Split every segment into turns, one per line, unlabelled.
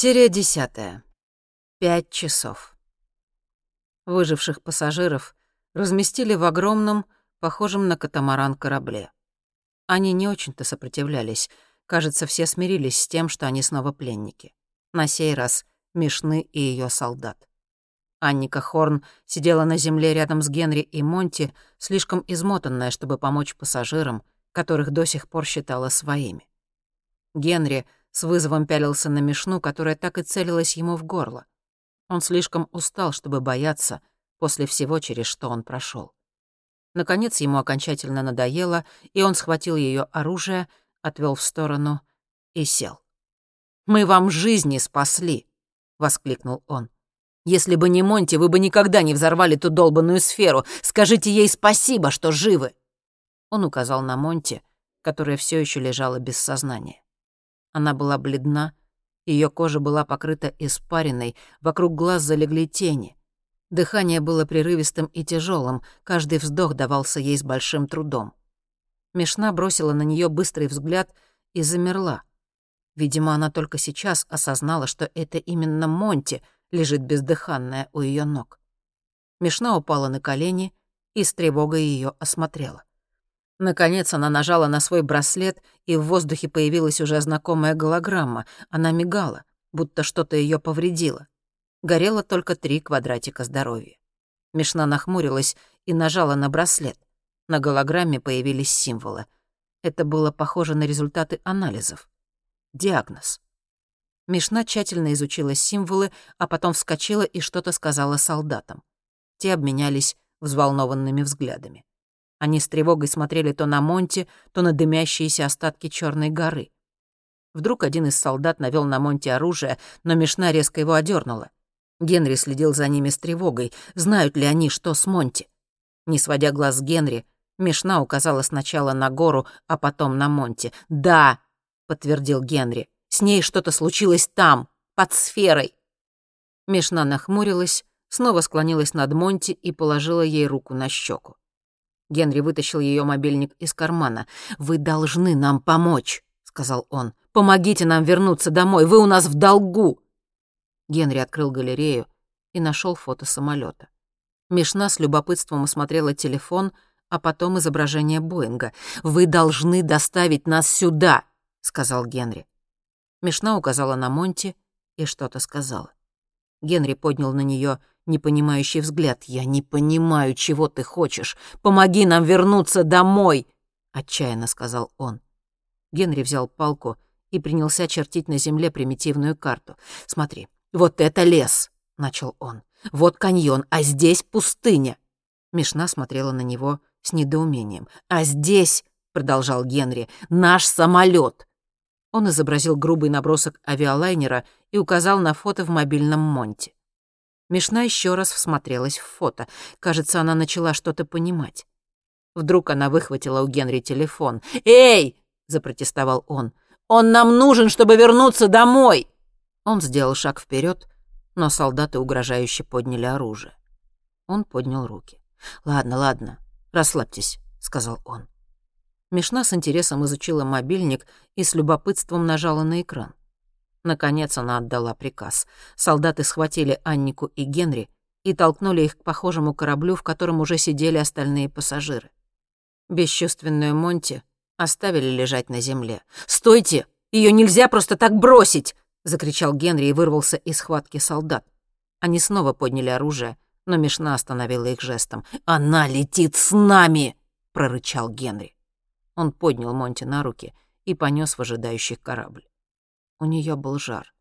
Серия десятая. Пять часов. Выживших пассажиров разместили в огромном, похожем на катамаран корабле. Они не очень-то сопротивлялись. Кажется, все смирились с тем, что они снова пленники. На сей раз Мишны и ее солдат. Анника Хорн сидела на земле рядом с Генри и Монти, слишком измотанная, чтобы помочь пассажирам, которых до сих пор считала своими. Генри — с вызовом пялился на Мишну, которая так и целилась ему в горло. Он слишком устал, чтобы бояться после всего, через что он прошел. Наконец ему окончательно надоело, и он схватил ее оружие, отвел в сторону и сел. «Мы вам жизни спасли!» — воскликнул он. «Если бы не Монти, вы бы никогда не взорвали ту долбанную сферу. Скажите ей спасибо, что живы!» Он указал на Монти, которая все еще лежала без сознания. Она была бледна, ее кожа была покрыта испариной, вокруг глаз залегли тени. Дыхание было прерывистым и тяжелым, каждый вздох давался ей с большим трудом. Мишна бросила на нее быстрый взгляд и замерла. Видимо, она только сейчас осознала, что это именно Монти лежит бездыханная у ее ног. Мишна упала на колени и с тревогой ее осмотрела. Наконец она нажала на свой браслет, и в воздухе появилась уже знакомая голограмма. Она мигала, будто что-то ее повредило. Горело только три квадратика здоровья. Мишна нахмурилась и нажала на браслет. На голограмме появились символы. Это было похоже на результаты анализов. Диагноз. Мишна тщательно изучила символы, а потом вскочила и что-то сказала солдатам. Те обменялись взволнованными взглядами. Они с тревогой смотрели то на Монти, то на дымящиеся остатки Черной горы. Вдруг один из солдат навел на Монти оружие, но Мишна резко его одернула. Генри следил за ними с тревогой, знают ли они, что с Монти. Не сводя глаз с Генри, Мишна указала сначала на гору, а потом на Монти. «Да», — подтвердил Генри, — «с ней что-то случилось там, под сферой». Мишна нахмурилась, снова склонилась над Монти и положила ей руку на щеку. Генри вытащил ее мобильник из кармана. «Вы должны нам помочь», — сказал он. «Помогите нам вернуться домой, вы у нас в долгу». Генри открыл галерею и нашел фото самолета. Мишна с любопытством осмотрела телефон, а потом изображение Боинга. «Вы должны доставить нас сюда», — сказал Генри. Мишна указала на Монти и что-то сказала. Генри поднял на нее непонимающий взгляд. «Я не понимаю, чего ты хочешь. Помоги нам вернуться домой!» — отчаянно сказал он. Генри взял палку и принялся чертить на земле примитивную карту. «Смотри, вот это лес!» — начал он. «Вот каньон, а здесь пустыня!» Мишна смотрела на него с недоумением. «А здесь, — продолжал Генри, — наш самолет. Он изобразил грубый набросок авиалайнера и указал на фото в мобильном Монте. Мишна еще раз всмотрелась в фото. Кажется, она начала что-то понимать. Вдруг она выхватила у Генри телефон. «Эй!» — запротестовал он. «Он нам нужен, чтобы вернуться домой!» Он сделал шаг вперед, но солдаты угрожающе подняли оружие. Он поднял руки. «Ладно, ладно, расслабьтесь», — сказал он. Мишна с интересом изучила мобильник и с любопытством нажала на экран. Наконец она отдала приказ. Солдаты схватили Аннику и Генри и толкнули их к похожему кораблю, в котором уже сидели остальные пассажиры. Бесчувственную Монти оставили лежать на земле. «Стойте! Ее нельзя просто так бросить!» — закричал Генри и вырвался из схватки солдат. Они снова подняли оружие, но Мишна остановила их жестом. «Она летит с нами!» — прорычал Генри. Он поднял Монти на руки и понес в ожидающий корабль. У нее был жар.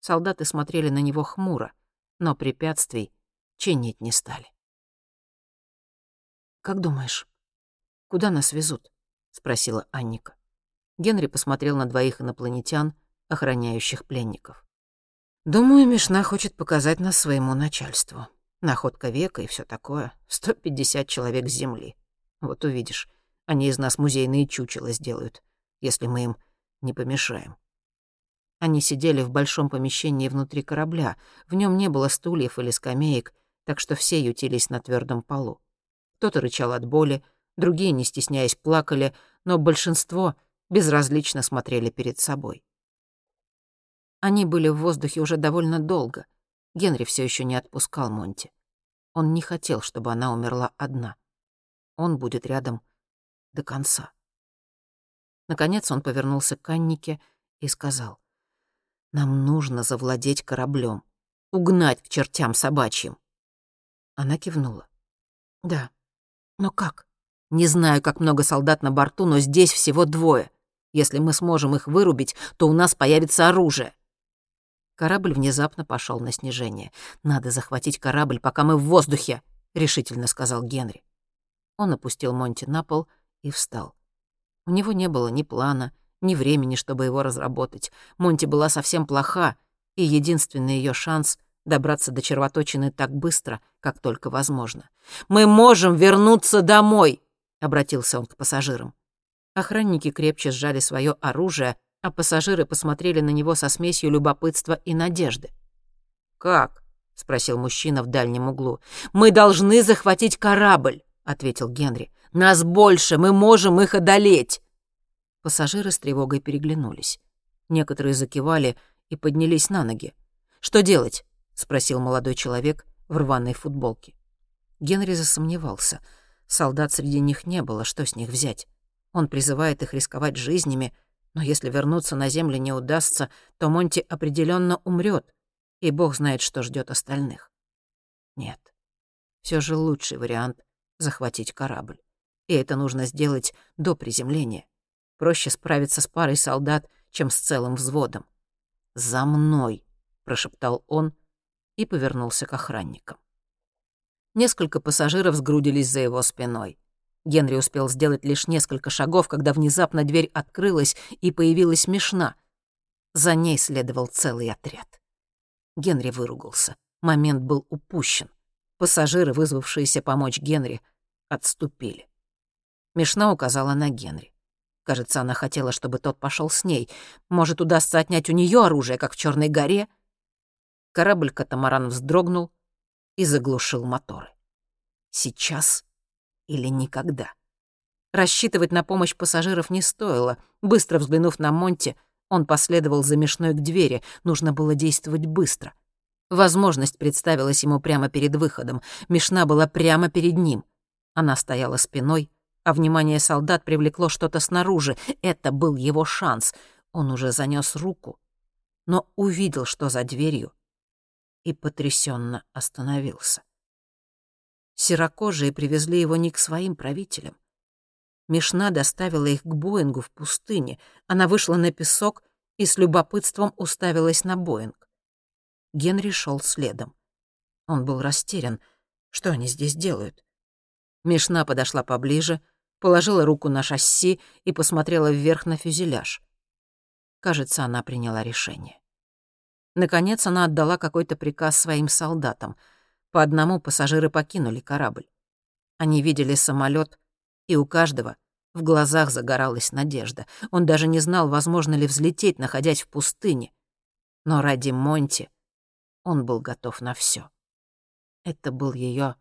Солдаты смотрели на него хмуро, но препятствий чинить не стали. «Как думаешь, куда нас везут?» — спросила Анника. Генри посмотрел на двоих инопланетян, охраняющих пленников. «Думаю, Мишна хочет показать нас своему начальству. Находка века и все такое. 150 человек Земли. Вот увидишь, они из нас музейные чучела сделают, если мы им не помешаем». Они сидели в большом помещении внутри корабля. В нем не было стульев или скамеек, так что все ютились на твердом полу. Кто-то рычал от боли, другие, не стесняясь, плакали, но большинство безразлично смотрели перед собой. Они были в воздухе уже довольно долго. Генри все еще не отпускал Монти. Он не хотел, чтобы она умерла одна. Он будет рядом до конца. Наконец он повернулся к Аннике и сказал, «Нам нужно завладеть кораблем, угнать к чертям собачьим». Она кивнула. «Да. Но как?» «Не знаю, как много солдат на борту, но здесь всего двое. Если мы сможем их вырубить, то у нас появится оружие». Корабль внезапно пошел на снижение. «Надо захватить корабль, пока мы в воздухе», — решительно сказал Генри. Он опустил Монти на пол и встал. У него не было ни плана, ни времени, чтобы его разработать. Монти была совсем плоха, и единственный ее шанс — добраться до червоточины так быстро, как только возможно. «Мы можем вернуться домой!» — обратился он к пассажирам. Охранники крепче сжали свое оружие, а пассажиры посмотрели на него со смесью любопытства и надежды. «Как?» — спросил мужчина в дальнем углу. «Мы должны захватить корабль», — ответил Генри. Нас больше, мы можем их одолеть!» Пассажиры с тревогой переглянулись. Некоторые закивали и поднялись на ноги. «Что делать?» — спросил молодой человек в рваной футболке. Генри засомневался. Солдат среди них не было, что с них взять? Он призывает их рисковать жизнями, но если вернуться на землю не удастся, то Монти определенно умрет, и бог знает, что ждет остальных. Нет, все же лучший вариант — захватить корабль и это нужно сделать до приземления. Проще справиться с парой солдат, чем с целым взводом. «За мной!» — прошептал он и повернулся к охранникам. Несколько пассажиров сгрудились за его спиной. Генри успел сделать лишь несколько шагов, когда внезапно дверь открылась и появилась мешна. За ней следовал целый отряд. Генри выругался. Момент был упущен. Пассажиры, вызвавшиеся помочь Генри, отступили. Мишна указала на Генри. Кажется, она хотела, чтобы тот пошел с ней. Может, удастся отнять у нее оружие, как в Черной горе? Корабль-катамаран вздрогнул и заглушил моторы. Сейчас или никогда. Рассчитывать на помощь пассажиров не стоило. Быстро взглянув на Монти, он последовал за Мишной к двери. Нужно было действовать быстро. Возможность представилась ему прямо перед выходом. Мишна была прямо перед ним. Она стояла спиной, а внимание солдат привлекло что-то снаружи. Это был его шанс. Он уже занёс руку, но увидел, что за дверью, и потрясенно остановился. Серокожие привезли его не к своим правителям. Мишна доставила их к Боингу в пустыне. Она вышла на песок и с любопытством уставилась на Боинг. Генри шел следом. Он был растерян. Что они здесь делают? Мишна подошла поближе — положила руку на шасси и посмотрела вверх на фюзеляж. Кажется, она приняла решение. Наконец она отдала какой-то приказ своим солдатам. По одному пассажиры покинули корабль. Они видели самолет, и у каждого в глазах загоралась надежда. Он даже не знал, возможно ли взлететь, находясь в пустыне. Но ради Монти он был готов на все. Это был ее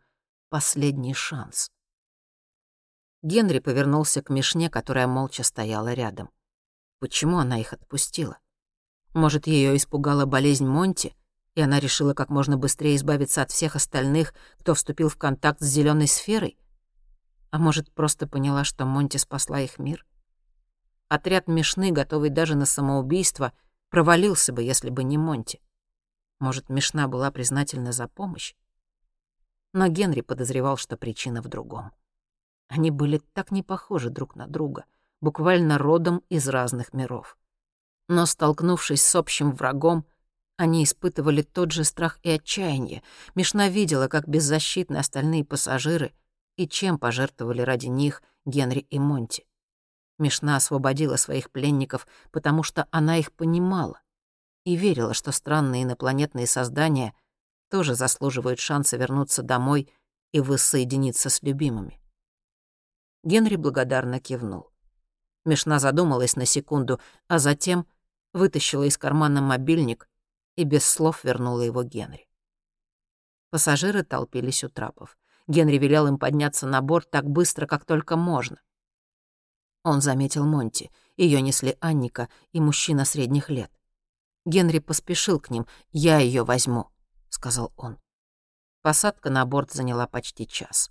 последний шанс. Генри повернулся к Мишне, которая молча стояла рядом. Почему она их отпустила? Может, ее испугала болезнь Монти, и она решила как можно быстрее избавиться от всех остальных, кто вступил в контакт с зеленой сферой? А может, просто поняла, что Монти спасла их мир? Отряд Мишны, готовый даже на самоубийство, провалился бы, если бы не Монти. Может, Мишна была признательна за помощь? Но Генри подозревал, что причина в другом. Они были так не похожи друг на друга, буквально родом из разных миров. Но, столкнувшись с общим врагом, они испытывали тот же страх и отчаяние. Мишна видела, как беззащитны остальные пассажиры и чем пожертвовали ради них Генри и Монти. Мишна освободила своих пленников, потому что она их понимала и верила, что странные инопланетные создания тоже заслуживают шанса вернуться домой и воссоединиться с любимыми. Генри благодарно кивнул. Мишна задумалась на секунду, а затем вытащила из кармана мобильник и без слов вернула его Генри. Пассажиры толпились у трапов. Генри велел им подняться на борт так быстро, как только можно. Он заметил Монти. Ее несли Анника и мужчина средних лет. Генри поспешил к ним. «Я ее возьму», — сказал он. Посадка на борт заняла почти час.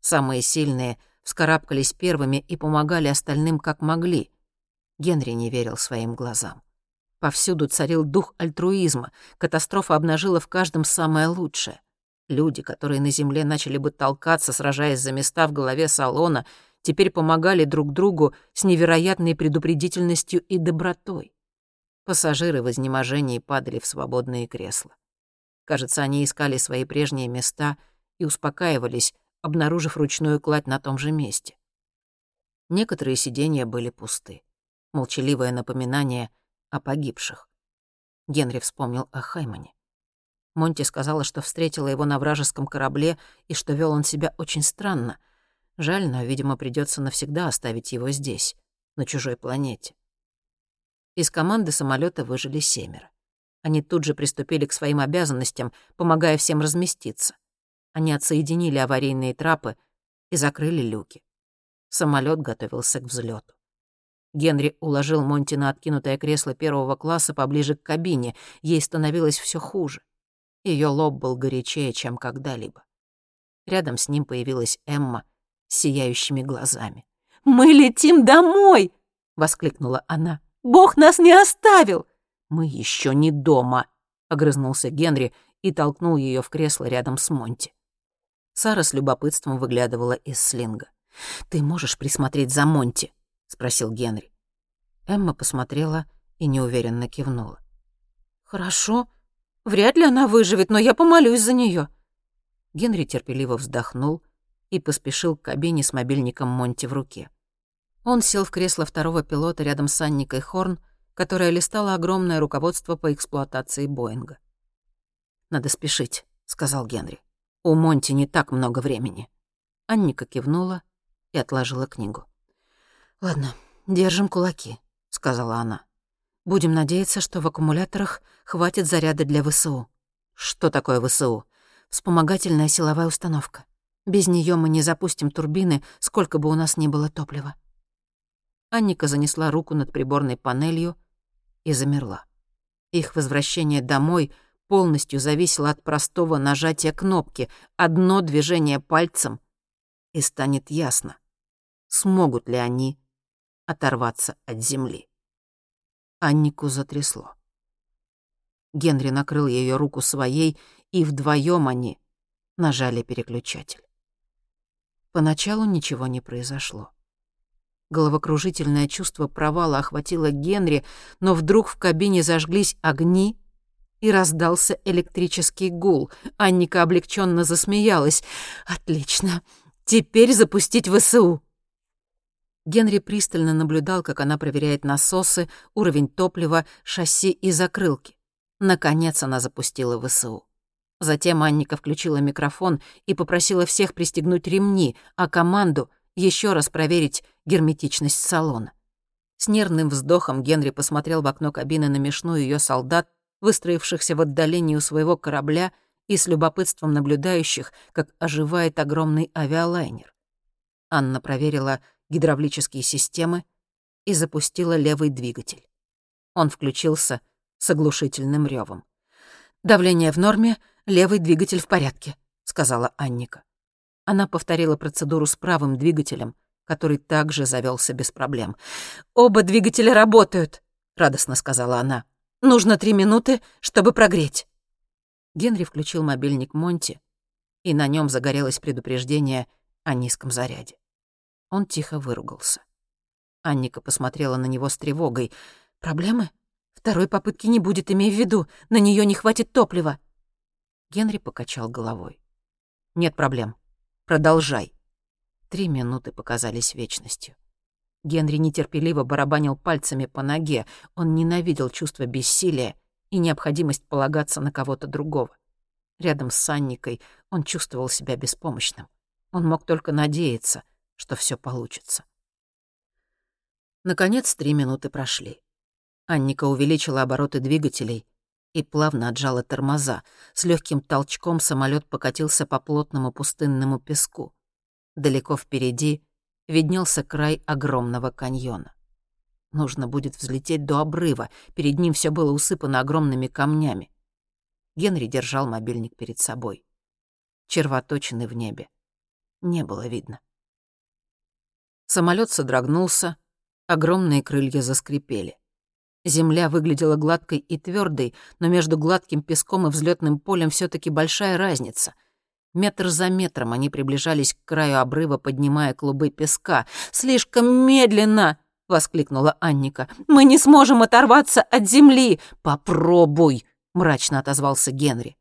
Самые сильные вскарабкались первыми и помогали остальным как могли. Генри не верил своим глазам. Повсюду царил дух альтруизма, катастрофа обнажила в каждом самое лучшее. Люди, которые на земле начали бы толкаться, сражаясь за места в голове салона, теперь помогали друг другу с невероятной предупредительностью и добротой. Пассажиры в изнеможении падали в свободные кресла. Кажется, они искали свои прежние места и успокаивались, обнаружив ручную кладь на том же месте. Некоторые сиденья были пусты. Молчаливое напоминание о погибших. Генри вспомнил о Хаймане. Монти сказала, что встретила его на вражеском корабле и что вел он себя очень странно. Жаль, но, видимо, придется навсегда оставить его здесь, на чужой планете. Из команды самолета выжили семеро. Они тут же приступили к своим обязанностям, помогая всем разместиться. Они отсоединили аварийные трапы и закрыли люки. Самолет готовился к взлету. Генри уложил Монти на откинутое кресло первого класса поближе к кабине. Ей становилось все хуже. Ее лоб был горячее, чем когда-либо. Рядом с ним появилась Эмма с сияющими глазами. «Мы летим домой!» — воскликнула она. «Бог нас не оставил!» «Мы еще не дома», — огрызнулся Генри и толкнул ее в кресло рядом с Монти. Сара с любопытством выглядывала из слинга. «Ты можешь присмотреть за Монти?» — спросил Генри. Эмма посмотрела и неуверенно кивнула. «Хорошо. Вряд ли она выживет, но я помолюсь за нее. Генри терпеливо вздохнул и поспешил к кабине с мобильником Монти в руке. Он сел в кресло второго пилота рядом с Анникой Хорн которая листала огромное руководство по эксплуатации Боинга. «Надо спешить», — сказал Генри. «У Монти не так много времени». Анника кивнула и отложила книгу. «Ладно, держим кулаки», — сказала она. «Будем надеяться, что в аккумуляторах хватит заряда для ВСУ». «Что такое ВСУ?» «Вспомогательная силовая установка. Без нее мы не запустим турбины, сколько бы у нас ни было топлива». Анника занесла руку над приборной панелью, и замерла. Их возвращение домой полностью зависело от простого нажатия кнопки, одно движение пальцем, и станет ясно, смогут ли они оторваться от земли. Аннику затрясло. Генри накрыл ее руку своей, и вдвоем они нажали переключатель. Поначалу ничего не произошло. Головокружительное чувство провала охватило Генри, но вдруг в кабине зажглись огни, и раздался электрический гул. Анника облегченно засмеялась. «Отлично! Теперь запустить ВСУ!» Генри пристально наблюдал, как она проверяет насосы, уровень топлива, шасси и закрылки. Наконец она запустила ВСУ. Затем Анника включила микрофон и попросила всех пристегнуть ремни, а команду еще раз проверить герметичность салона. С нервным вздохом Генри посмотрел в окно кабины на мешную ее солдат, выстроившихся в отдалении у своего корабля и с любопытством наблюдающих, как оживает огромный авиалайнер. Анна проверила гидравлические системы и запустила левый двигатель. Он включился с оглушительным ревом. «Давление в норме, левый двигатель в порядке», — сказала Анника. Она повторила процедуру с правым двигателем, который также завелся без проблем. «Оба двигателя работают», — радостно сказала она. «Нужно три минуты, чтобы прогреть». Генри включил мобильник Монти, и на нем загорелось предупреждение о низком заряде. Он тихо выругался. Анника посмотрела на него с тревогой. «Проблемы? Второй попытки не будет, имей в виду. На нее не хватит топлива». Генри покачал головой. «Нет проблем. Продолжай». Три минуты показались вечностью. Генри нетерпеливо барабанил пальцами по ноге. Он ненавидел чувство бессилия и необходимость полагаться на кого-то другого. Рядом с Санникой он чувствовал себя беспомощным. Он мог только надеяться, что все получится. Наконец, три минуты прошли. Анника увеличила обороты двигателей и плавно отжала тормоза. С легким толчком самолет покатился по плотному пустынному песку. Далеко впереди виднелся край огромного каньона. Нужно будет взлететь до обрыва. Перед ним все было усыпано огромными камнями. Генри держал мобильник перед собой. Червоточины в небе. Не было видно. Самолет содрогнулся, огромные крылья заскрипели. Земля выглядела гладкой и твердой, но между гладким песком и взлетным полем все таки большая разница. Метр за метром они приближались к краю обрыва, поднимая клубы песка. «Слишком медленно!» — воскликнула Анника. «Мы не сможем оторваться от земли!» «Попробуй!» — мрачно отозвался Генри.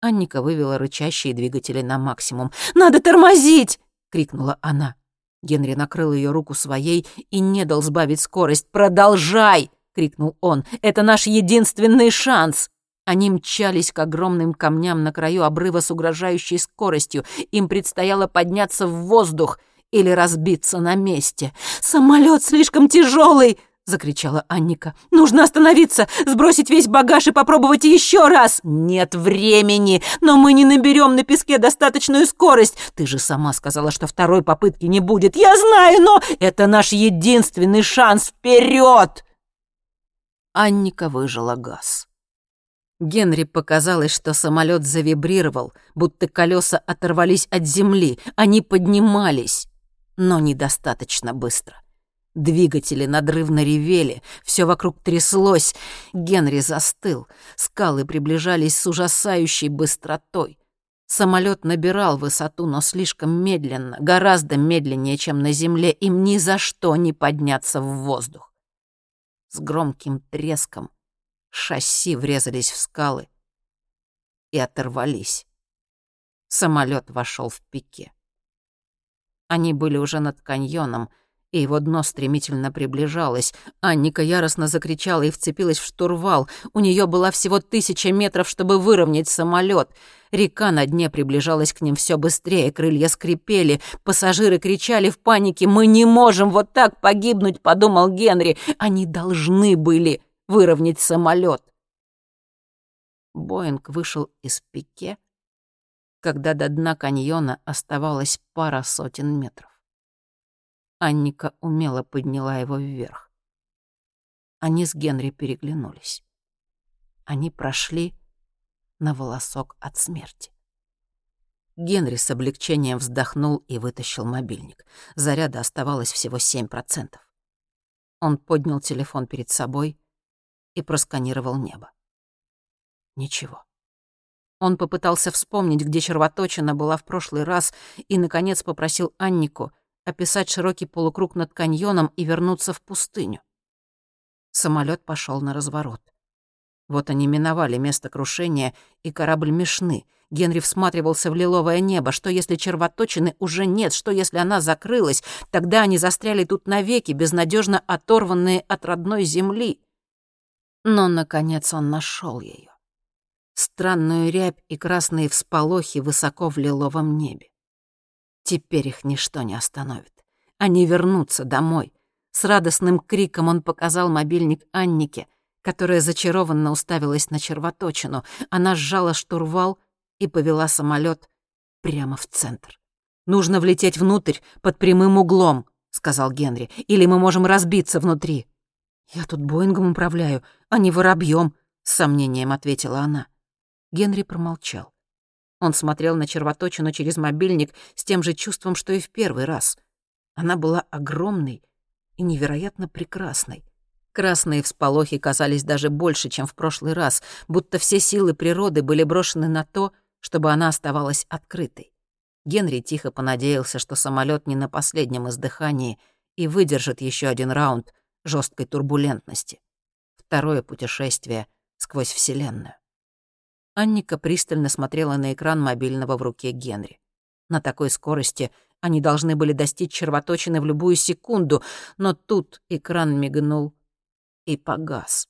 Анника вывела рычащие двигатели на максимум. «Надо тормозить!» — крикнула она. Генри накрыл ее руку своей и не дал сбавить скорость. «Продолжай!» — крикнул он. «Это наш единственный шанс!» Они мчались к огромным камням на краю обрыва с угрожающей скоростью. Им предстояло подняться в воздух или разбиться на месте. «Самолет слишком тяжелый!» — закричала Анника. «Нужно остановиться, сбросить весь багаж и попробовать еще раз!» «Нет времени! Но мы не наберем на песке достаточную скорость! Ты же сама сказала, что второй попытки не будет! Я знаю, но это наш единственный шанс! Вперед!» Анника выжила газ. Генри показалось, что самолет завибрировал, будто колеса оторвались от земли, они поднимались, но недостаточно быстро. Двигатели надрывно ревели, все вокруг тряслось. Генри застыл. Скалы приближались с ужасающей быстротой. Самолет набирал высоту, но слишком медленно, гораздо медленнее, чем на земле, им ни за что не подняться в воздух. С громким треском шасси врезались в скалы и оторвались. Самолет вошел в пике. Они были уже над каньоном, и его дно стремительно приближалось. Анника яростно закричала и вцепилась в штурвал. У нее была всего тысяча метров, чтобы выровнять самолет. Река на дне приближалась к ним все быстрее, крылья скрипели, пассажиры кричали в панике «Мы не можем вот так погибнуть», — подумал Генри. Они должны были выровнять самолет. Боинг вышел из пике, когда до дна каньона оставалось пара сотен метров. Анника умело подняла его вверх. Они с Генри переглянулись. Они прошли на волосок от смерти. Генри с облегчением вздохнул и вытащил мобильник. Заряда оставалось всего 7%. Он поднял телефон перед собой и просканировал небо. Ничего. Он попытался вспомнить, где червоточина была в прошлый раз, и, наконец, попросил Аннику описать широкий полукруг над каньоном и вернуться в пустыню. Самолет пошел на разворот. Вот они миновали место крушения, и корабль мешны. Генри всматривался в лиловое небо. Что, если червоточины уже нет? Что, если она закрылась? Тогда они застряли тут навеки, безнадежно оторванные от родной земли. Но, наконец, он нашел ее. Странную рябь и красные всполохи высоко в лиловом небе. Теперь их ничто не остановит. Они вернутся домой. С радостным криком он показал мобильник Аннике, которая зачарованно уставилась на червоточину. Она сжала штурвал и повела самолет прямо в центр. «Нужно влететь внутрь под прямым углом», — сказал Генри, «или мы можем разбиться внутри». «Я тут Боингом управляю, а не воробьем», — с сомнением ответила она. Генри промолчал. Он смотрел на червоточину через мобильник с тем же чувством, что и в первый раз. Она была огромной и невероятно прекрасной. Красные всполохи казались даже больше, чем в прошлый раз, будто все силы природы были брошены на то, чтобы она оставалась открытой. Генри тихо понадеялся, что самолет не на последнем издыхании и выдержит еще один раунд жесткой турбулентности. Второе путешествие сквозь Вселенную. Анника пристально смотрела на экран мобильного в руке Генри. На такой скорости они должны были достичь червоточины в любую секунду, но тут экран мигнул и погас.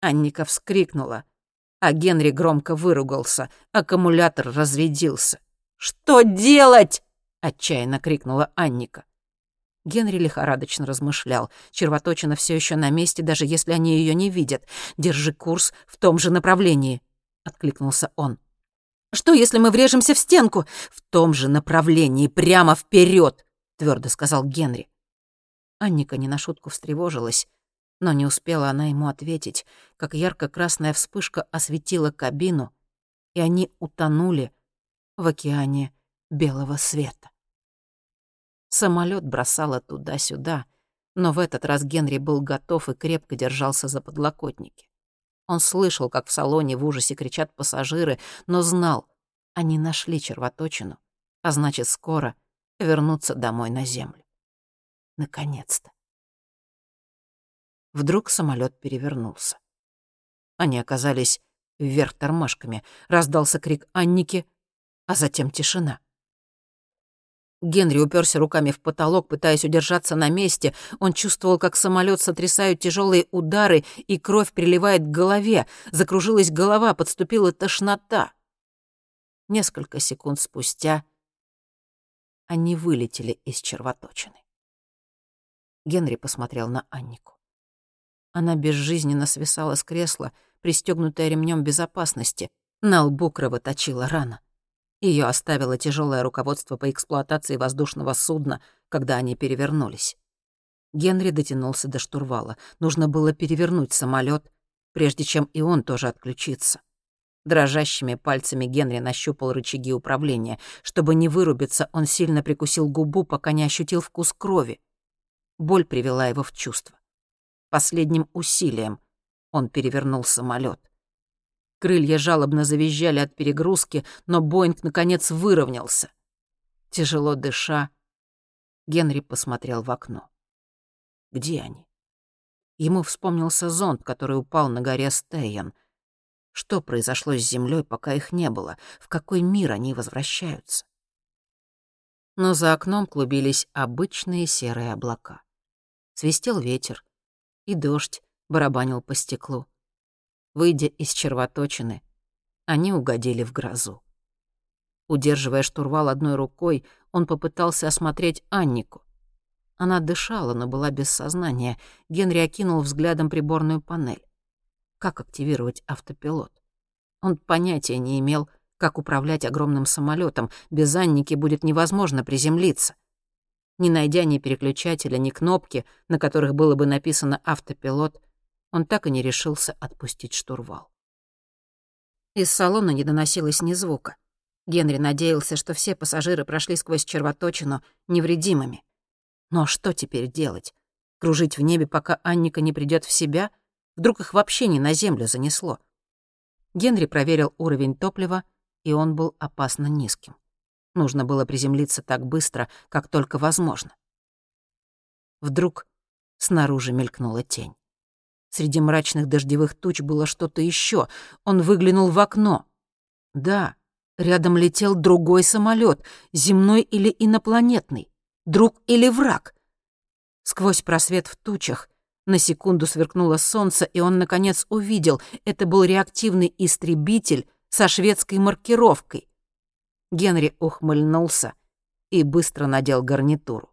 Анника вскрикнула, а Генри громко выругался, аккумулятор разрядился. «Что делать?» — отчаянно крикнула Анника. Генри лихорадочно размышлял. Червоточина все еще на месте, даже если они ее не видят. Держи курс в том же направлении. — откликнулся он. «Что, если мы врежемся в стенку?» «В том же направлении, прямо вперед, твердо сказал Генри. Анника не на шутку встревожилась, Но не успела она ему ответить, как ярко-красная вспышка осветила кабину, и они утонули в океане белого света. Самолет бросало туда-сюда, но в этот раз Генри был готов и крепко держался за подлокотники. Он слышал, как в салоне в ужасе кричат пассажиры, но знал, они нашли червоточину, а значит, скоро вернутся домой на землю. Наконец-то. Вдруг самолет перевернулся. Они оказались вверх тормашками. Раздался крик Анники, а затем тишина. Генри уперся руками в потолок, пытаясь удержаться на месте. Он чувствовал, как самолет сотрясают тяжелые удары, и кровь приливает к голове. Закружилась голова, подступила тошнота. Несколько секунд спустя они вылетели из червоточины. Генри посмотрел на Аннику. Она безжизненно свисала с кресла, пристегнутая ремнем безопасности. На лбу кровоточила рана. Ее оставило тяжелое руководство по эксплуатации воздушного судна, когда они перевернулись. Генри дотянулся до штурвала. Нужно было перевернуть самолет, прежде чем и он тоже отключится. Дрожащими пальцами Генри нащупал рычаги управления. Чтобы не вырубиться, он сильно прикусил губу, пока не ощутил вкус крови. Боль привела его в чувство. Последним усилием он перевернул самолет. Крылья жалобно завизжали от перегрузки, но Боинг, наконец, выровнялся. Тяжело дыша, Генри посмотрел в окно. Где они? Ему вспомнился зонт, который упал на горе Стейен. Что произошло с Землей, пока их не было? В какой мир они возвращаются? Но за окном клубились обычные серые облака. Свистел ветер, и дождь барабанил по стеклу. Выйдя из червоточины, они угодили в грозу. Удерживая штурвал одной рукой, он попытался осмотреть Аннику. Она дышала, но была без сознания. Генри окинул взглядом приборную панель. Как активировать автопилот? Он понятия не имел, как управлять огромным самолетом. Без Анники будет невозможно приземлиться. Не найдя ни переключателя, ни кнопки, на которых было бы написано «автопилот», он так и не решился отпустить штурвал. Из салона не доносилось ни звука. Генри надеялся, что все пассажиры прошли сквозь червоточину невредимыми. Но что теперь делать? Кружить в небе, пока Анника не придет в себя? Вдруг их вообще не на землю занесло? Генри проверил уровень топлива, и он был опасно низким. Нужно было приземлиться так быстро, как только возможно. Вдруг снаружи мелькнула тень. Среди мрачных дождевых туч было что-то еще. Он выглянул в окно. Да, рядом летел другой самолет, земной или инопланетный, друг или враг. Сквозь просвет в тучах на секунду сверкнуло солнце, и он, наконец, увидел, это был реактивный истребитель со шведской маркировкой. Генри ухмыльнулся и быстро надел гарнитуру.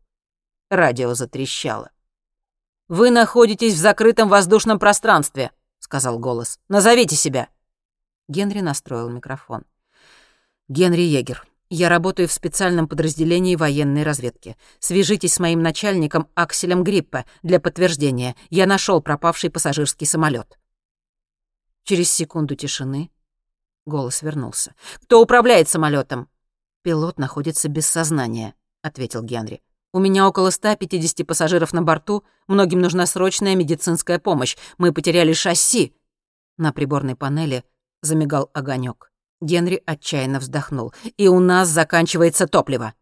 Радио затрещало. «Вы находитесь в закрытом воздушном пространстве», — сказал голос. «Назовите себя». Генри настроил микрофон. «Генри Егер. Я работаю в специальном подразделении военной разведки. Свяжитесь с моим начальником Акселем Гриппе для подтверждения. Я нашел пропавший пассажирский самолет. Через секунду тишины голос вернулся. «Кто управляет самолетом? «Пилот находится без сознания», — ответил Генри. У меня около 150 пассажиров на борту, многим нужна срочная медицинская помощь. Мы потеряли шасси». На приборной панели замигал огонек. Генри отчаянно вздохнул. «И у нас заканчивается топливо».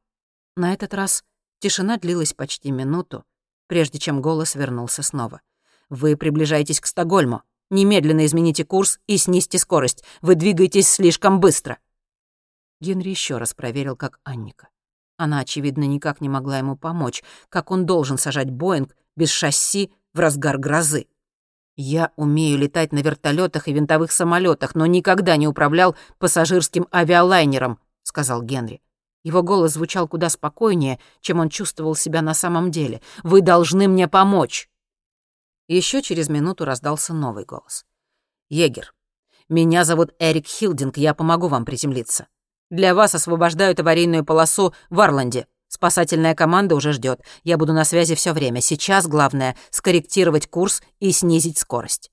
На этот раз тишина длилась почти минуту, прежде чем голос вернулся снова. «Вы приближаетесь к Стокгольму. Немедленно измените курс и снизьте скорость. Вы двигаетесь слишком быстро». Генри еще раз проверил, как Анника. Она, очевидно, никак не могла ему помочь, как он должен сажать Боинг без шасси в разгар грозы. Я умею летать на вертолетах и винтовых самолетах, но никогда не управлял пассажирским авиалайнером, сказал Генри. Его голос звучал куда спокойнее, чем он чувствовал себя на самом деле. Вы должны мне помочь. Еще через минуту раздался новый голос. Егер, меня зовут Эрик Хилдинг, я помогу вам приземлиться. Для вас освобождают аварийную полосу в Арланде. Спасательная команда уже ждет. Я буду на связи все время. Сейчас главное — скорректировать курс и снизить скорость».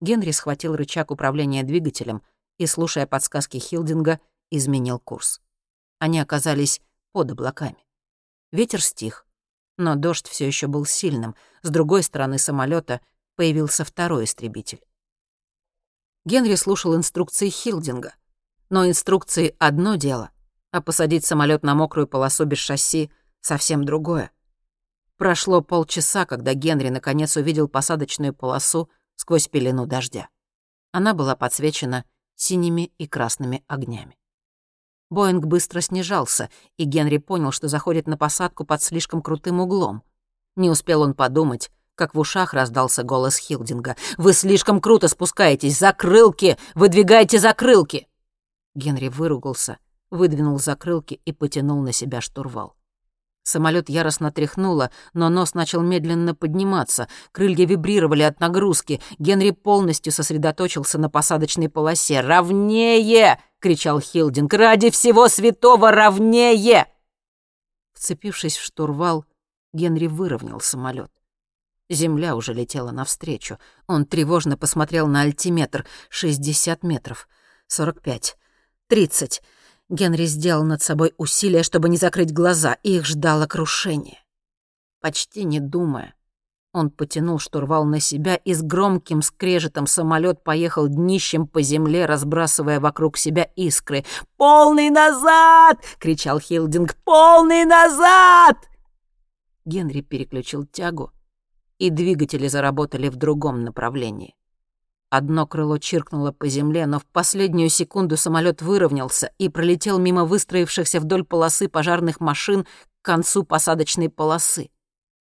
Генри схватил рычаг управления двигателем и, слушая подсказки Хилдинга, изменил курс. Они оказались под облаками. Ветер стих, но дождь все еще был сильным. С другой стороны самолета появился второй истребитель. Генри слушал инструкции Хилдинга. Но инструкции — одно дело, а посадить самолет на мокрую полосу без шасси — совсем другое. Прошло полчаса, когда Генри наконец увидел посадочную полосу сквозь пелену дождя. Она была подсвечена синими и красными огнями. Боинг быстро снижался, и Генри понял, что заходит на посадку под слишком крутым углом. Не успел он подумать, как в ушах раздался голос Хилдинга. «Вы слишком круто спускаетесь! Закрылки! Выдвигайте закрылки!» Генри выругался, выдвинул закрылки и потянул на себя штурвал. Самолет яростно тряхнуло, но нос начал медленно подниматься, крылья вибрировали от нагрузки. Генри полностью сосредоточился на посадочной полосе. «Ровнее!» — кричал Хилдинг. «Ради всего святого ровнее!» Вцепившись в штурвал, Генри выровнял самолет. Земля уже летела навстречу. Он тревожно посмотрел на альтиметр. Шестьдесят метров. Сорок пять. Тридцать. Генри сделал над собой усилие, чтобы не закрыть глаза, и их ждало крушение. Почти не думая, он потянул штурвал на себя, и с громким скрежетом самолет поехал днищем по земле, разбрасывая вокруг себя искры. «Полный назад!» — кричал Хилдинг. «Полный назад!» Генри переключил тягу, и двигатели заработали в другом направлении. Одно крыло чиркнуло по земле, но в последнюю секунду самолет выровнялся и пролетел мимо выстроившихся вдоль полосы пожарных машин к концу посадочной полосы.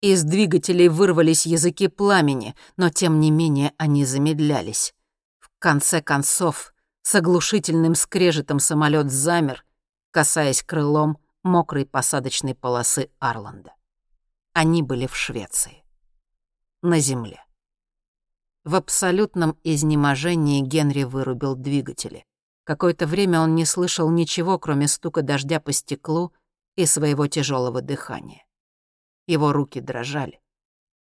Из двигателей вырвались языки пламени, но тем не менее они замедлялись. В конце концов, с оглушительным скрежетом самолет замер, касаясь крылом мокрой посадочной полосы Арланда. Они были в Швеции. На земле. В абсолютном изнеможении Генри вырубил двигатели. Какое-то время он не слышал ничего, кроме стука дождя по стеклу и своего тяжелого дыхания. Его руки дрожали.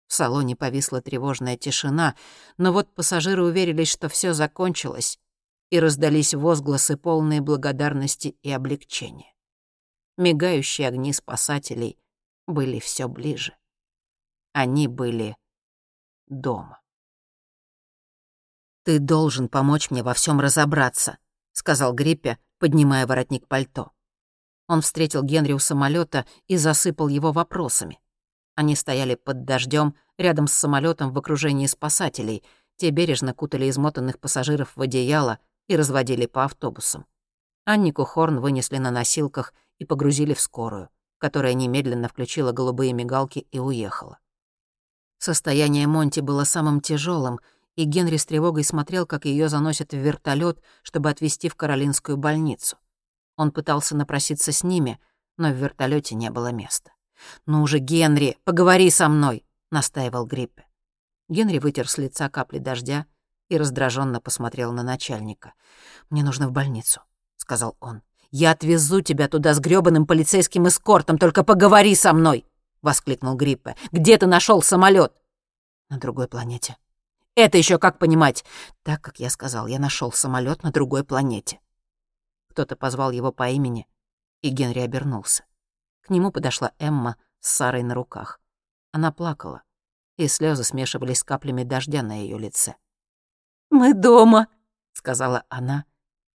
В салоне повисла тревожная тишина, но вот пассажиры уверились, что все закончилось, и раздались возгласы полные благодарности и облегчения. Мигающие огни спасателей были все ближе. Они были дома. «Ты должен помочь мне во всем разобраться», — сказал Гриппе, поднимая воротник пальто. Он встретил Генри у самолета и засыпал его вопросами. Они стояли под дождем рядом с самолетом в окружении спасателей. Те бережно кутали измотанных пассажиров в одеяло и разводили по автобусам. Аннику Хорн вынесли на носилках и погрузили в скорую, которая немедленно включила голубые мигалки и уехала. Состояние Монти было самым тяжелым, и Генри с тревогой смотрел, как ее заносят в вертолет, чтобы отвезти в Каролинскую больницу. Он пытался напроситься с ними, но в вертолете не было места. «Ну уже, Генри, поговори со мной!» — настаивал Гриппе. Генри вытер с лица капли дождя и раздраженно посмотрел на начальника. «Мне нужно в больницу», — сказал он. «Я отвезу тебя туда с грёбаным полицейским эскортом, только поговори со мной!» — воскликнул Гриппе. «Где ты нашел самолет? «На другой планете», это еще как понимать? Так, как я сказал, я нашел самолет на другой планете. Кто-то позвал его по имени, и Генри обернулся. К нему подошла Эмма с Сарой на руках. Она плакала, и слезы смешивались с каплями дождя на ее лице. «Мы дома», — сказала она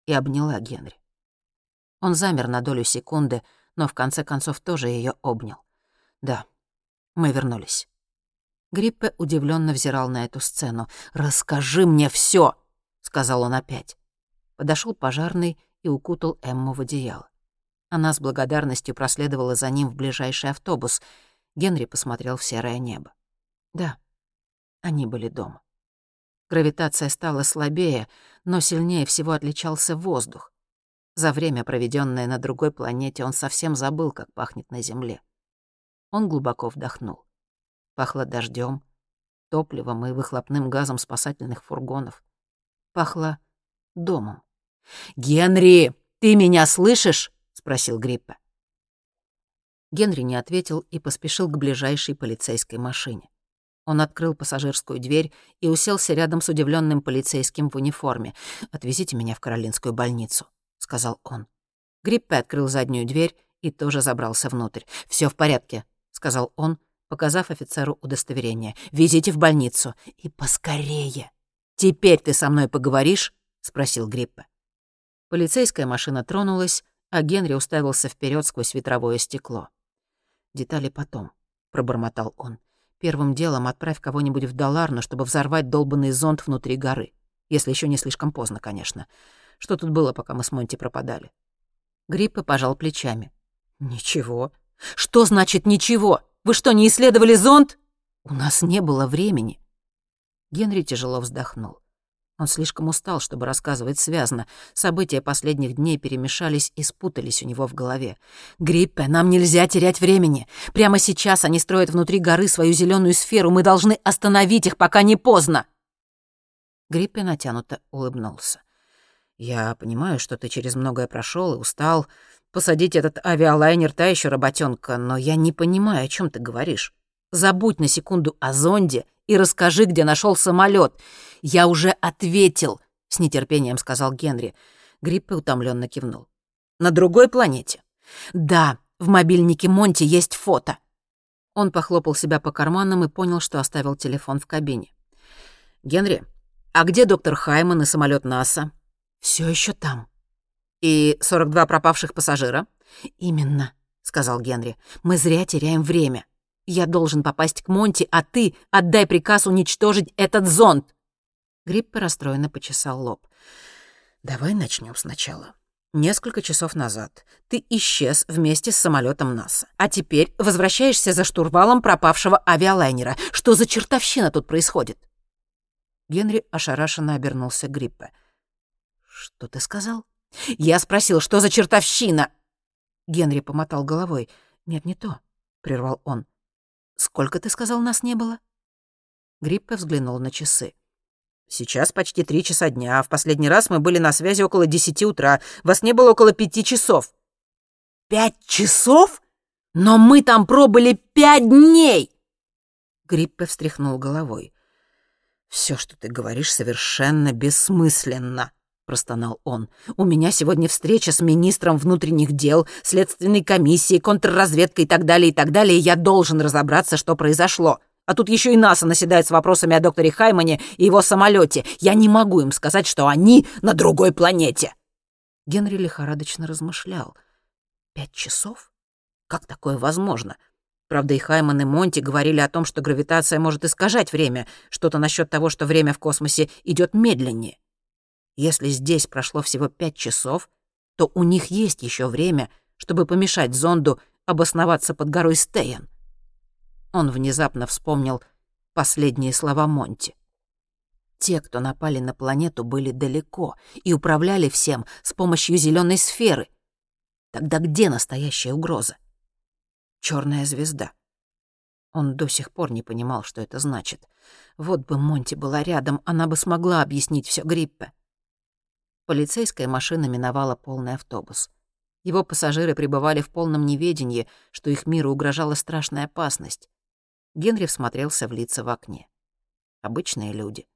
и обняла Генри. Он замер на долю секунды, но в конце концов тоже ее обнял. «Да, мы вернулись». Гриппе удивленно взирал на эту сцену. «Расскажи мне все, сказал он опять. Подошел пожарный и укутал Эмму в одеяло. Она с благодарностью проследовала за ним в ближайший автобус. Генри посмотрел в серое небо. Да, они были дома. Гравитация стала слабее, но сильнее всего отличался воздух. За время, проведенное на другой планете, он совсем забыл, как пахнет на Земле. Он глубоко вдохнул. Пахло дождем, топливом и выхлопным газом спасательных фургонов. Пахло домом. «Генри, ты меня слышишь?» — спросил Гриппа. Генри не ответил и поспешил к ближайшей полицейской машине. Он открыл пассажирскую дверь и уселся рядом с удивленным полицейским в униформе. «Отвезите меня в Каролинскую больницу», — сказал он. Гриппе открыл заднюю дверь и тоже забрался внутрь. Все в порядке», — сказал он, показав офицеру удостоверение. «Везите в больницу. И поскорее». «Теперь ты со мной поговоришь?» — спросил Гриппе. Полицейская машина тронулась, а Генри уставился вперед сквозь ветровое стекло. «Детали потом», — пробормотал он. «Первым делом отправь кого-нибудь в Даларну, чтобы взорвать долбанный зонт внутри горы. Если еще не слишком поздно, конечно. Что тут было, пока мы с Монти пропадали?» Гриппе пожал плечами. «Ничего». «Что значит «ничего»? Вы что, не исследовали зонд?» «У нас не было времени». Генри тяжело вздохнул. Он слишком устал, чтобы рассказывать связно. События последних дней перемешались и спутались у него в голове. «Гриппе, нам нельзя терять времени. Прямо сейчас они строят внутри горы свою зеленую сферу. Мы должны остановить их, пока не поздно!» Гриппе натянуто улыбнулся. «Я понимаю, что ты через многое прошел и устал. Посадить этот авиалайнер — та еще работенка, но я не понимаю, о чем ты говоришь. Забудь на секунду о зонде и расскажи, где нашел самолет. Я уже ответил, с нетерпением сказал Генри. Гриппе утомленно кивнул. На другой планете. Да, в мобильнике Монти есть фото. Он похлопал себя по карманам и понял, что оставил телефон в кабине. Генри, а где доктор Хайман и самолет НАСА? Все еще там. «И 42 пропавших пассажира?» «Именно», — сказал Генри. «Мы зря теряем время. Я должен попасть к Монти, а ты отдай приказ уничтожить этот зонд!» Гриппе расстроенно почесал лоб. «Давай начнем сначала. Несколько часов назад ты исчез вместе с самолетом НАСА, а теперь возвращаешься за штурвалом пропавшего авиалайнера. Что за чертовщина тут происходит?» Генри ошарашенно обернулся к Гриппе. «Что ты сказал?» Я спросил, что за чертовщина? Генри помотал головой. Нет, не то, прервал он. Сколько ты сказал, нас не было? Гриппе взглянул на часы. Сейчас почти три часа дня, а в последний раз мы были на связи около десяти утра. Вас не было около пяти часов. Пять часов? Но мы там пробыли пять дней! Гриппе встряхнул головой. Все, что ты говоришь, совершенно бессмысленно простонал он. «У меня сегодня встреча с министром внутренних дел, следственной комиссией, контрразведкой и так далее, и так далее, и я должен разобраться, что произошло. А тут еще и НАСА наседает с вопросами о докторе Хаймане и его самолете. Я не могу им сказать, что они на другой планете». Генри лихорадочно размышлял. «Пять часов? Как такое возможно?» Правда, и Хайман, и Монти говорили о том, что гравитация может искажать время, что-то насчет того, что время в космосе идет медленнее. Если здесь прошло всего пять часов, то у них есть еще время, чтобы помешать зонду обосноваться под горой Стейн. Он внезапно вспомнил последние слова Монти. Те, кто напали на планету, были далеко и управляли всем с помощью зеленой сферы. Тогда где настоящая угроза? Черная звезда. Он до сих пор не понимал, что это значит. Вот бы Монти была рядом, она бы смогла объяснить все Гриппе. Полицейская машина миновала полный автобус. Его пассажиры пребывали в полном неведении, что их миру угрожала страшная опасность. Генри всмотрелся в лица в окне. Обычные люди.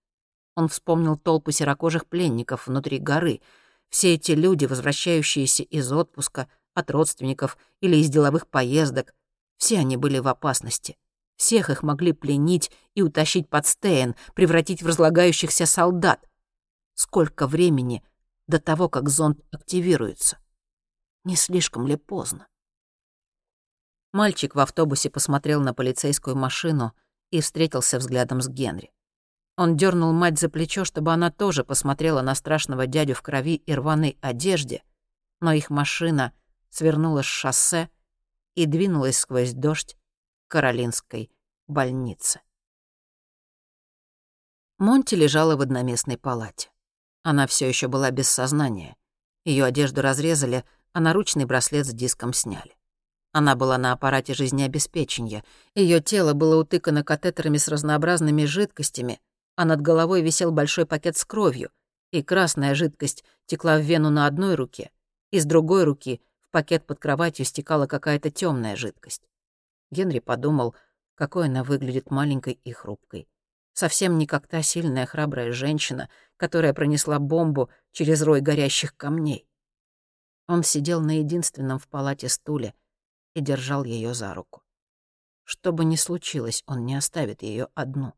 Он вспомнил толпу серокожих пленников внутри горы. Все эти люди, возвращающиеся из отпуска, от родственников или из деловых поездок, все они были в опасности. Всех их могли пленить и утащить под Стейн, превратить в разлагающихся солдат. Сколько времени до того, как зонд активируется. Не слишком ли поздно? Мальчик в автобусе посмотрел на полицейскую машину и встретился взглядом с Генри. Он дернул мать за плечо, чтобы она тоже посмотрела на страшного дядю в крови и рваной одежде, но их машина свернула с шоссе и двинулась сквозь дождь к Каролинской больнице. Монти лежала в одноместной палате. Она все еще была без сознания. Ее одежду разрезали, а наручный браслет с диском сняли. Она была на аппарате жизнеобеспечения. Ее тело было утыкано катетерами с разнообразными жидкостями, а над головой висел большой пакет с кровью, и красная жидкость текла в вену на одной руке, из другой руки — в пакет под кроватью стекала какая-то темная жидкость. Генри подумал, какой она выглядит маленькой и хрупкой. Совсем не как та сильная храбрая женщина, которая пронесла бомбу через рой горящих камней. Он сидел на единственном в палате стуле и держал ее за руку. Что бы ни случилось, он не оставит ее одну.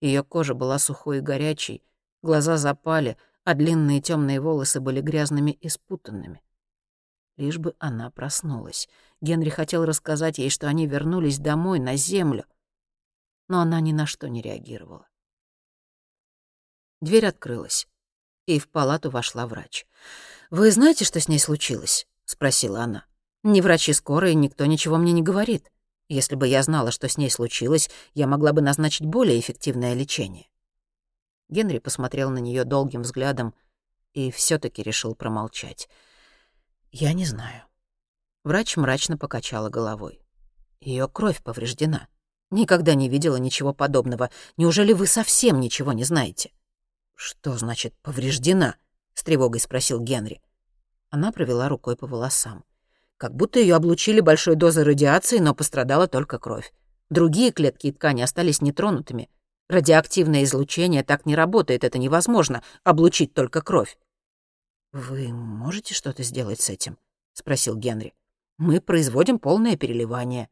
Ее кожа была сухой и горячей, глаза запали, а длинные темные волосы были грязными и спутанными. Лишь бы она проснулась. Генри хотел рассказать ей, что они вернулись домой, на землю, но она ни на что не реагировала. Дверь открылась, и в палату вошла врач. «Вы знаете, что с ней случилось?» — спросила она. «Ни врачи скорой, никто ничего мне не говорит. Если бы я знала, что с ней случилось, я могла бы назначить более эффективное лечение». Генри посмотрел на нее долгим взглядом и все таки решил промолчать. «Я не знаю». Врач мрачно покачала головой. Ее кровь повреждена. Никогда не видела ничего подобного. Неужели вы совсем ничего не знаете?» «Что значит «повреждена»?» — с тревогой спросил Генри. Она провела рукой по волосам. Как будто ее облучили большой дозой радиации, но пострадала только кровь. Другие клетки и ткани остались нетронутыми. Радиоактивное излучение так не работает, это невозможно, облучить только кровь. «Вы можете что-то сделать с этим?» — спросил Генри. «Мы производим полное переливание».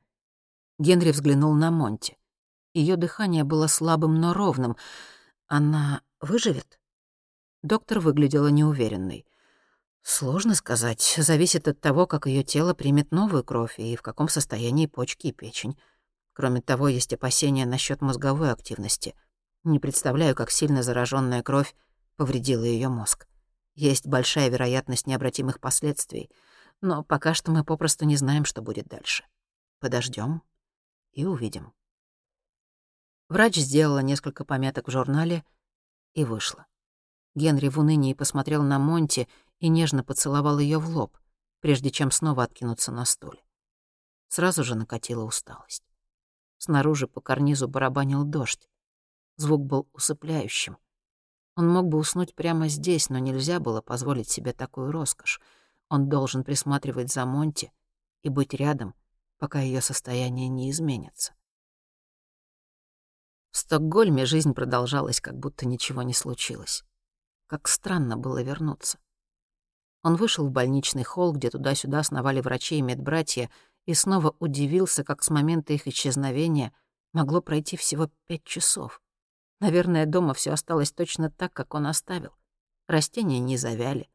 Генри взглянул на Монти. Ее дыхание было слабым, но ровным. Она выживет? Доктор выглядела неуверенной. Сложно сказать. Зависит от того, как ее тело примет новую кровь и в каком состоянии почки и печень. Кроме того, есть опасения насчет мозговой активности. Не представляю, как сильно зараженная кровь повредила ее мозг. Есть большая вероятность необратимых последствий, но пока что мы попросту не знаем, что будет дальше. Подождем и увидим. Врач сделала несколько пометок в журнале и вышла. Генри в унынии посмотрел на Монти и нежно поцеловал ее в лоб, прежде чем снова откинуться на стуле. Сразу же накатила усталость. Снаружи по карнизу барабанил дождь. Звук был усыпляющим. Он мог бы уснуть прямо здесь, но нельзя было позволить себе такую роскошь. Он должен присматривать за Монти и быть рядом, пока ее состояние не изменится. В Стокгольме жизнь продолжалась, как будто ничего не случилось. Как странно было вернуться. Он вышел в больничный холл, где туда-сюда сновали врачи и медбратья, и снова удивился, как с момента их исчезновения могло пройти всего пять часов. Наверное, дома все осталось точно так, как он оставил. Растения не завяли,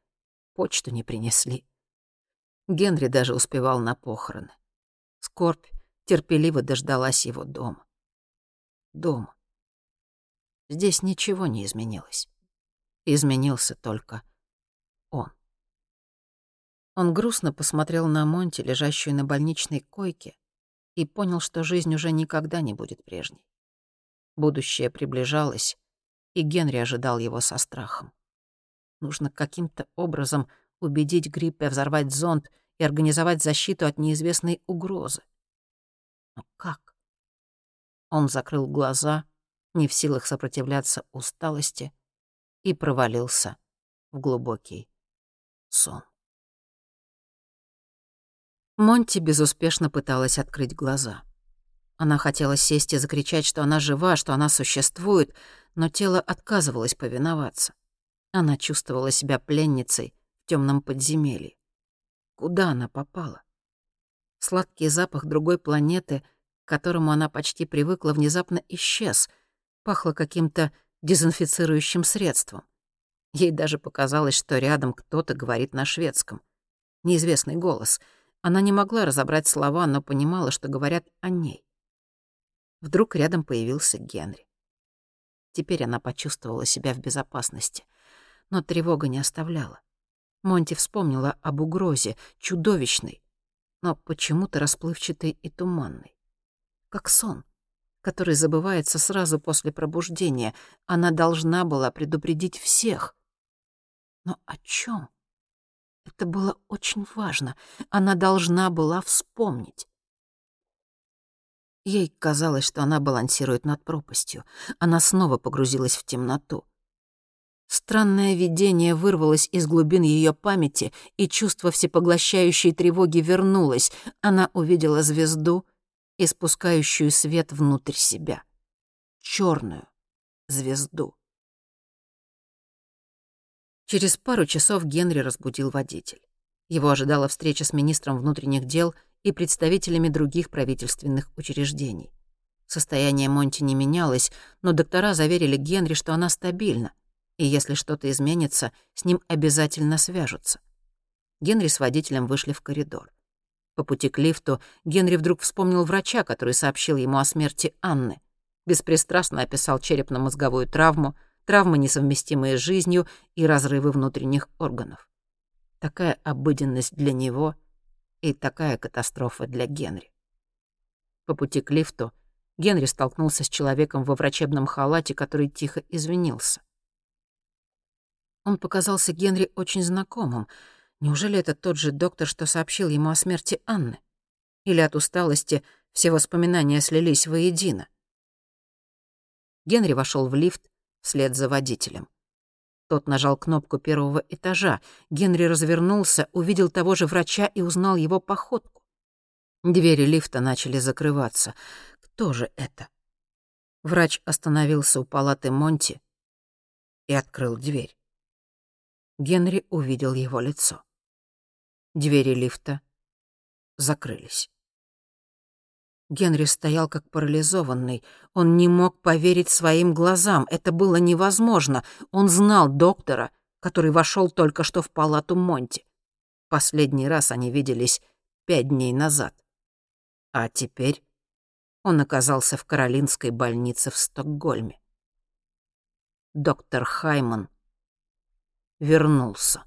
почту не принесли. Генри даже успевал на похороны. Скорбь терпеливо дождалась его дома. Дома. Здесь ничего не изменилось. Изменился только он. Он грустно посмотрел на Монти, лежащую на больничной койке, и понял, что жизнь уже никогда не будет прежней. Будущее приближалось, и Генри ожидал его со страхом. Нужно каким-то образом убедить Гриппе взорвать зонд и организовать защиту от неизвестной угрозы. Но как? Он закрыл глаза, не в силах сопротивляться усталости, и провалился в глубокий сон. Монти безуспешно пыталась открыть глаза. Она хотела сесть и закричать, что она жива, что она существует, но тело отказывалось повиноваться. Она чувствовала себя пленницей в темном подземелье. Куда она попала? Сладкий запах другой планеты, которому она почти привыкла, внезапно исчез. Пахло каким-то дезинфицирующим средством. Ей даже показалось, что рядом кто-то говорит на шведском. Неизвестный голос. Она не могла разобрать слова, но понимала, что говорят о ней. Вдруг рядом появился Генри. Теперь она почувствовала себя в безопасности. Но тревога не оставляла. Монти вспомнила об угрозе, чудовищной, но почему-то расплывчатой и туманной. Как сон, который забывается сразу после пробуждения. Она должна была предупредить всех. Но о чем? Это было очень важно. Она должна была вспомнить. Ей казалось, что она балансирует над пропастью. Она снова погрузилась в темноту. Странное видение вырвалось из глубин ее памяти, и чувство всепоглощающей тревоги вернулось. Она увидела звезду, испускающую свет внутрь себя. Черную звезду. Через пару часов Генри разбудил водитель. Его ожидала встреча с министром внутренних дел и представителями других правительственных учреждений. Состояние Монти не менялось, но доктора заверили Генри, что она стабильна — и если что-то изменится, с ним обязательно свяжутся. Генри с водителем вышли в коридор. По пути к лифту Генри вдруг вспомнил врача, который сообщил ему о смерти Анны. Беспристрастно описал черепно-мозговую травму, травмы, несовместимые с жизнью, и разрывы внутренних органов. Такая обыденность для него и такая катастрофа для Генри. По пути к лифту Генри столкнулся с человеком во врачебном халате, который тихо извинился. Он показался Генри очень знакомым. Неужели это тот же доктор, что сообщил ему о смерти Анны? Или от усталости все воспоминания слились воедино? Генри вошел в лифт вслед за водителем. Тот нажал кнопку первого этажа. Генри развернулся, увидел того же врача и узнал его походку. Двери лифта начали закрываться. Кто же это? Врач остановился у палаты Монти и открыл дверь. Генри увидел его лицо. Двери лифта закрылись. Генри стоял как парализованный. Он не мог поверить своим глазам. Это было невозможно. Он знал доктора, который вошел только что в палату Монти. Последний раз они виделись пять дней назад. А теперь он оказался в Каролинской больнице в Стокгольме. Доктор Хайман вернулся.